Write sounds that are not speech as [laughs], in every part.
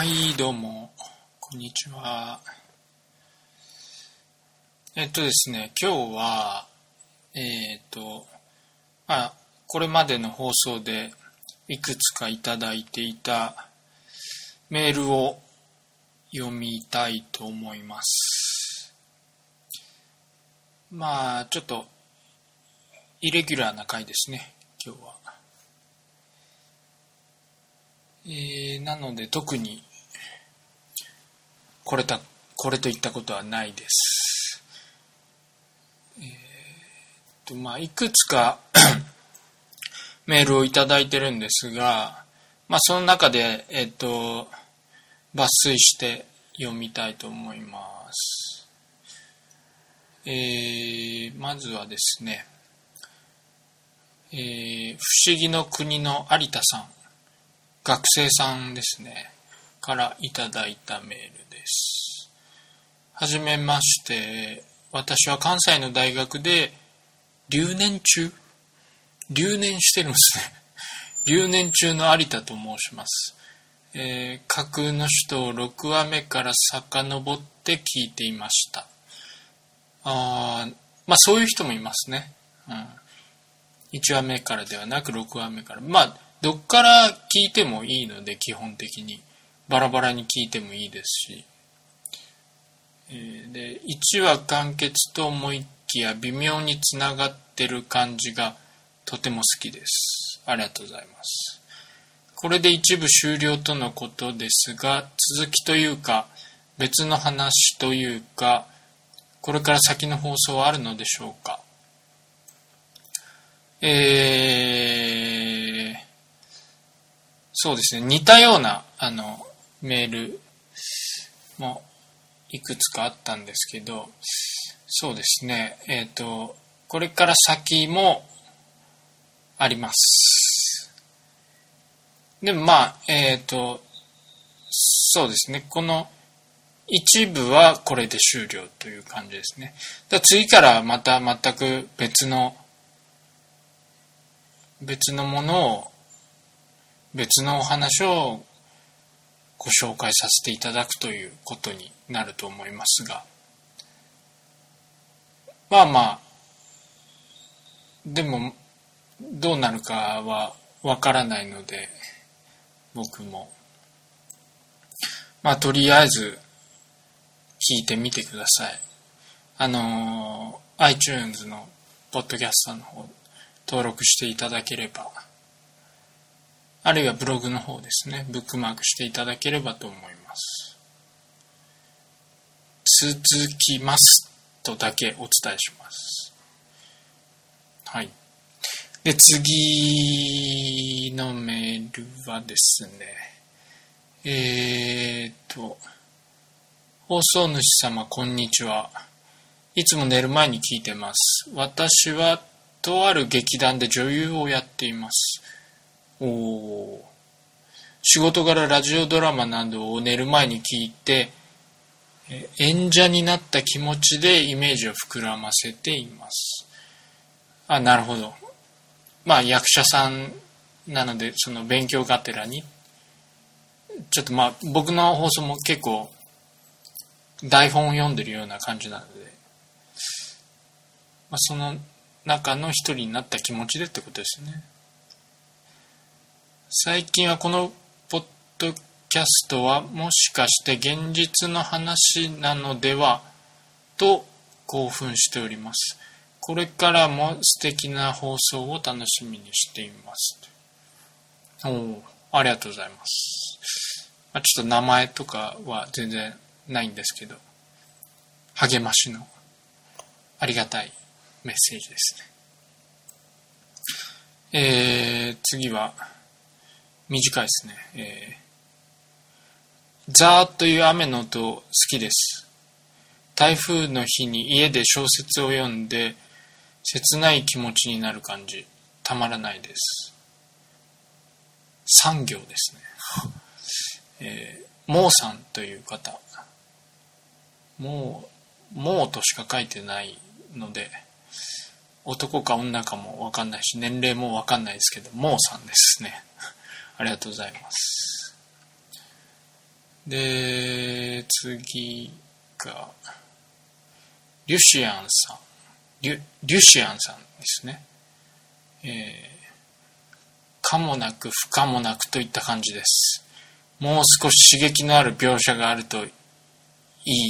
はい、どうも、こんにちは。えっとですね、今日は、えっと、まあ、これまでの放送でいくつかいただいていたメールを読みたいと思います。まあ、ちょっと、イレギュラーな回ですね、今日は。えーなので特にこれたこれといったことはないです。えーっとまあいくつか [coughs] メールをいただいてるんですが、まあその中でえーっと抜粋して読みたいと思います。えーまずはですね、えー不思議の国の有田さん。学生さんですねからいただいたメールです。はじめまして。私は関西の大学で留年中？留年してるんですね。留年中の有田と申します、えー架空の人を6話目から遡って聞いていました。あまあそういう人もいますね、うん、1話目からではなく6話目から。まあどっから聞いてもいいので基本的に。バラバラに聞いてもいいですし、えーで1話完結と思いきや微妙につながってる感じがとても好きです。ありがとうございます。これで一部終了とのことですが続きというか別の話というかこれから先の放送はあるのでしょうか。えー、そうですね、似たようなあのメールもいくつかあったんですけど、そうですね、えっ、と、これから先もあります。でもまあ、えっ、と、そうですね、この一部はこれで終了という感じですね。だか次からまた全く別の別のものを別のお話をご紹介させていただくということになると思いますが。まあまあでもどうなるかはわからないので僕も。まあとりあえず聞いてみてください。あの iTunes のポッドキャストの方登録していただければ。あるいはブログの方ですね。ブックマークしていただければと思います。続きますとだけお伝えします。はい。で次のメールはですね。えー、っと放送主様こんにちは。いつも寝る前に聞いてます。私はとある劇団で女優をやっています。おお。仕事柄ラジオドラマなどを寝る前に聞いて、演者になった気持ちでイメージを膨らませています。あ、なるほど。まあ役者さんなので、その勉強がてらに、ちょっとまあ僕の放送も結構台本を読んでるような感じなので、まあ、その中の一人になった気持ちでってことですね最近はこのポッドキャストはもしかして現実の話なのではと興奮しております。これからも素敵な放送を楽しみにしています。おおありがとうございます、まあ、ちょっと名前とかは全然ないんですけど。励ましのありがたいメッセージですね。えー、次は、短いですね。えー、ザーという雨の音好きです。台風の日に家で小説を読んで、切ない気持ちになる感じ。たまらないです。産業ですね。[laughs] えー、モーさんという方。もう、もうとしか書いてないので、男か女かもわかんないし、年齢もわかんないですけど、モーさんですね。ありがとうございます。で、次が、リュシアンさん。リュ、リュシアンさんですね。えー、かもなく不可もなくといった感じです。もう少し刺激のある描写があるとい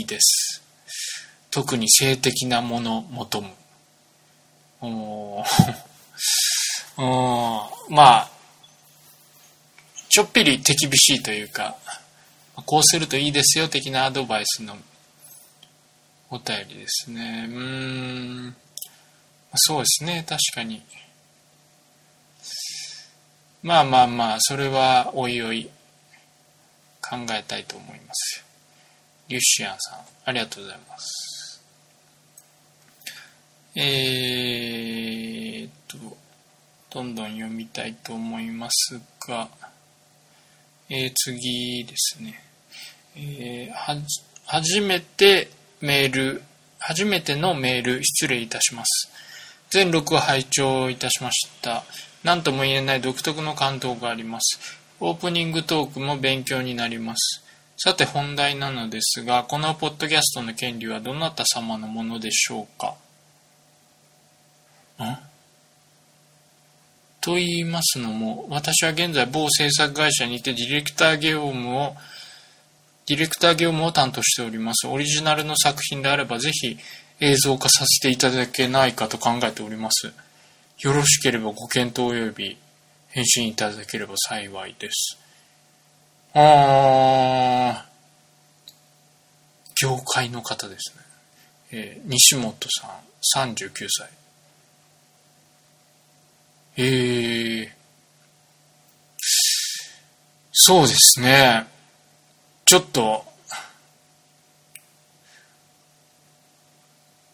いです。特に性的なもの求む。お [laughs] おまあ、ちょっぴり手厳しいというか、こうするといいですよ的なアドバイスのお便りですね。うん、そうですね、確かに。まあまあまあ、それはおいおい考えたいと思います。リュシアンさん、ありがとうございます。えーっと、どんどん読みたいと思いますが、えー、次ですね。えー、は、初めてメール、初めてのメール失礼いたします。全録を拝聴いたしました。何とも言えない独特の感動があります。オープニングトークも勉強になります。さて本題なのですが、このポッドキャストの権利はどなた様のものでしょうか？ん？と言いますのも、私は現在某制作会社にいてディレクター業務をディレクター業務を担当しております。オリジナルの作品であればぜひ映像化させていただけないかと考えております。よろしければご検討及び返信いただければ幸いです。あー、業界の方ですね。えー、西本さん、39歳。えー、そうですね。ちょっと、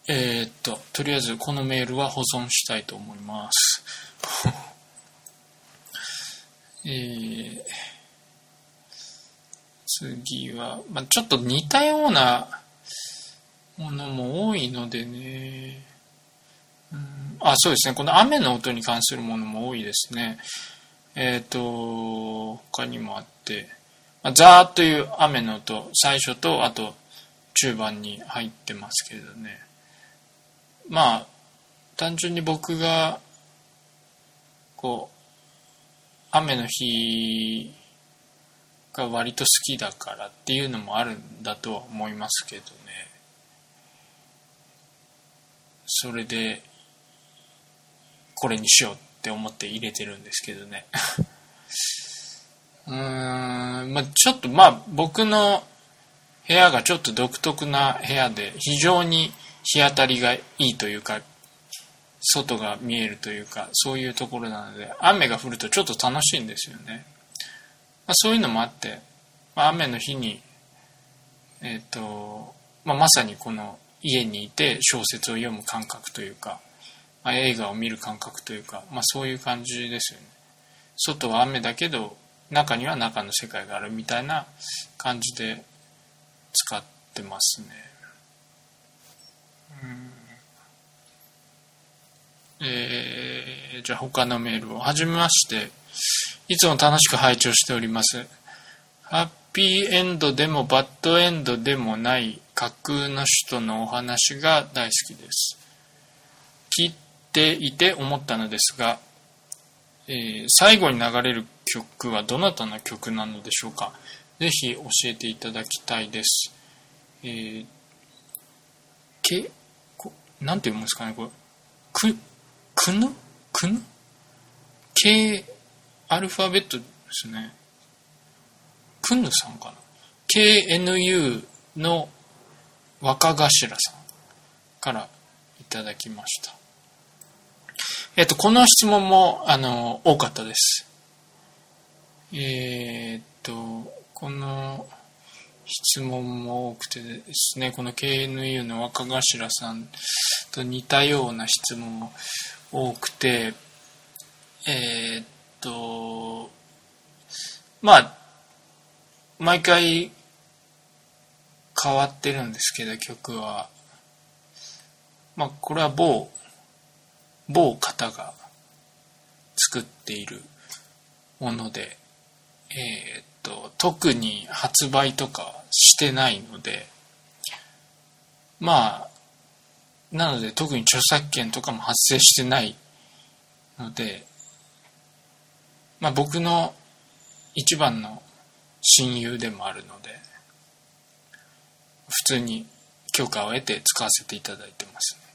えー、っと、とりあえずこのメールは保存したいと思います。[laughs] えー、次は、まあ、ちょっと似たようなものも多いのでね、あ、そうですね、この雨の音に関するものも多いですね。えっ、ー、と、他にもあって、まあ、ザーという雨の音、最初と、あと、中盤に入ってますけどね。まあ、単純に僕が、こう、雨の日が割と好きだからっていうのもあるんだとは思いますけどね。それで、これにしようって思って入れてるんですけどね。[laughs] うーん、まあちょっとまあ僕の部屋がちょっと独特な部屋で非常に日当たりがいいというか外が見えるというかそういうところなので雨が降るとちょっと楽しいんですよね、まあ、そういうのもあって、まあ、雨の日にえっ、ー、と、まあ、まさにこの家にいて小説を読む感覚というか、まあ、映画を見る感覚というか、まあ、そういう感じですよね外は雨だけど中には中の世界があるみたいな感じで使ってますねうん。えー、じゃあ他のメールを。はじめまして。いつも楽しく拝聴しております。ハッピーエンドでもバッドエンドでもない架空の人のお話が大好きです。聞いていて思ったのですが、えー、最後に流れる曲はどなたの曲なのでしょうか？ぜひ教えていただきたいです。えー、け、こなんて読むんですかねこれ。く、くぬ？くぬ ?K アルファベットですね。くぬさんかな ?KNU の若頭さんからいただきました。えっ、と、この質問も、あの、多かったです。えっ、と、この質問も多くてですね、この KNU の若頭さんと似たような質問も多くて、えー、っと、まあ、毎回変わってるんですけど、曲は。まあ、これは某某方が作っているもので、えー、っと、特に発売とかしてないので、まあ、なので特に著作権とかも発生してないので、まあ僕の一番の親友でもあるので、普通に許可を得て使わせていただいてますね。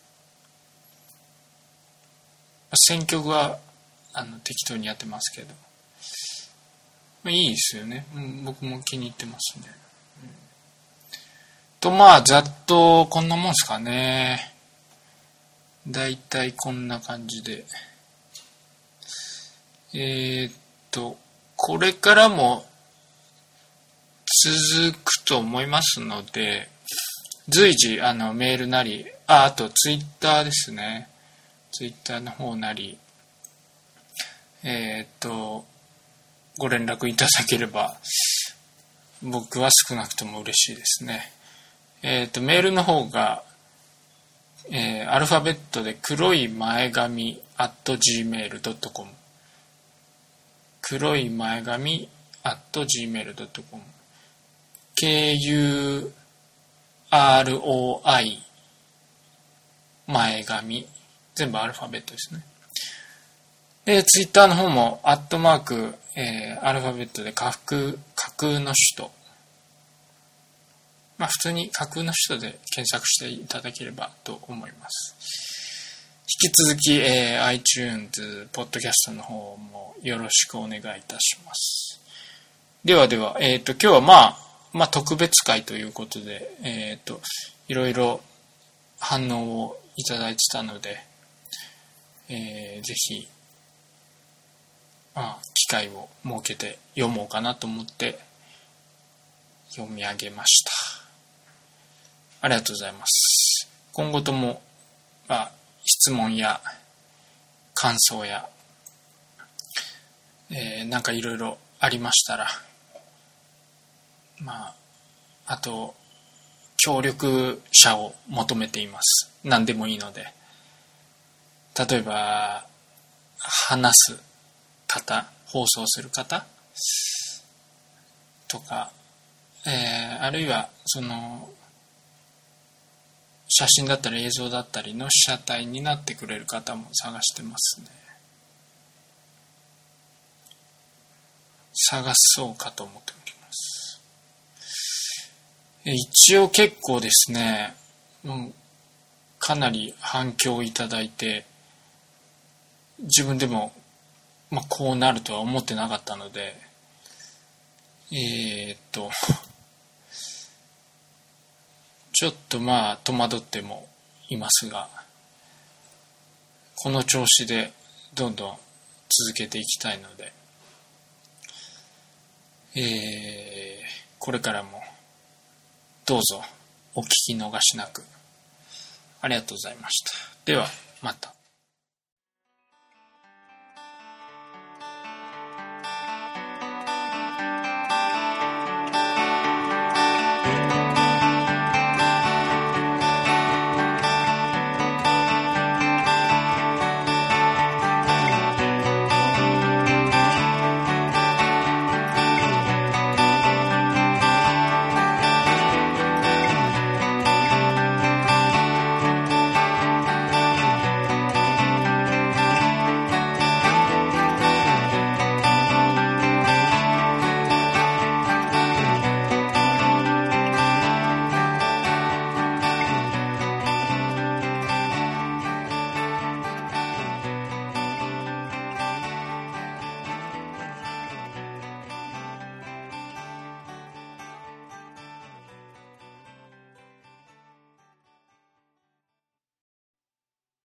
選曲はあの適当にやってますけど、まあ、いいですよね、うん、僕も気に入ってますね、うん、とまあざっとこんなもんですかね。だいたいこんな感じで。えー、っとこれからも続くと思いますので随時あのメールなりああとツイッターですね。ツイッターの方なりえー、っとご連絡いただければ僕は少なくとも嬉しいですね。えー、っとメールの方がえー、アルファベットで黒い前髪 at gmail.com 黒い前髪 at gmail.com kuroi 前髪全部アルファベットですね。でツイッターの方もアットマーク、えー、アルファベットで架空架空の首都。まあ普通に架空の首都で検索していただければと思います。引き続き、えー、iTunes、ポッドキャストの方もよろしくお願いいたします。ではでは、えっ、ー、と、今日はまあ、まあ特別会ということで、えっ、ー、と、いろいろ反応をいただいてたので、えー、ぜひ、まあ、機会を設けて読もうかなと思って読み上げました。ありがとうございます。今後とも、まあ、質問や感想や、えー、なんかいろいろありましたら、まあ、あと、協力者を求めています。何でもいいので。例えば、話す方、放送する方とか、えー、あるいは、その、写真だったり映像だったりの被写体になってくれる方も探してますね。探そうかと思っております。一応結構ですね、う、かなり反響をいただいて、自分でも、まあ、こうなるとは思ってなかったので、えー、っと、ちょっとまあ戸惑ってもいますが、この調子でどんどん続けていきたいので、えー、これからもどうぞお聞き逃しなくありがとうございました。ではまた。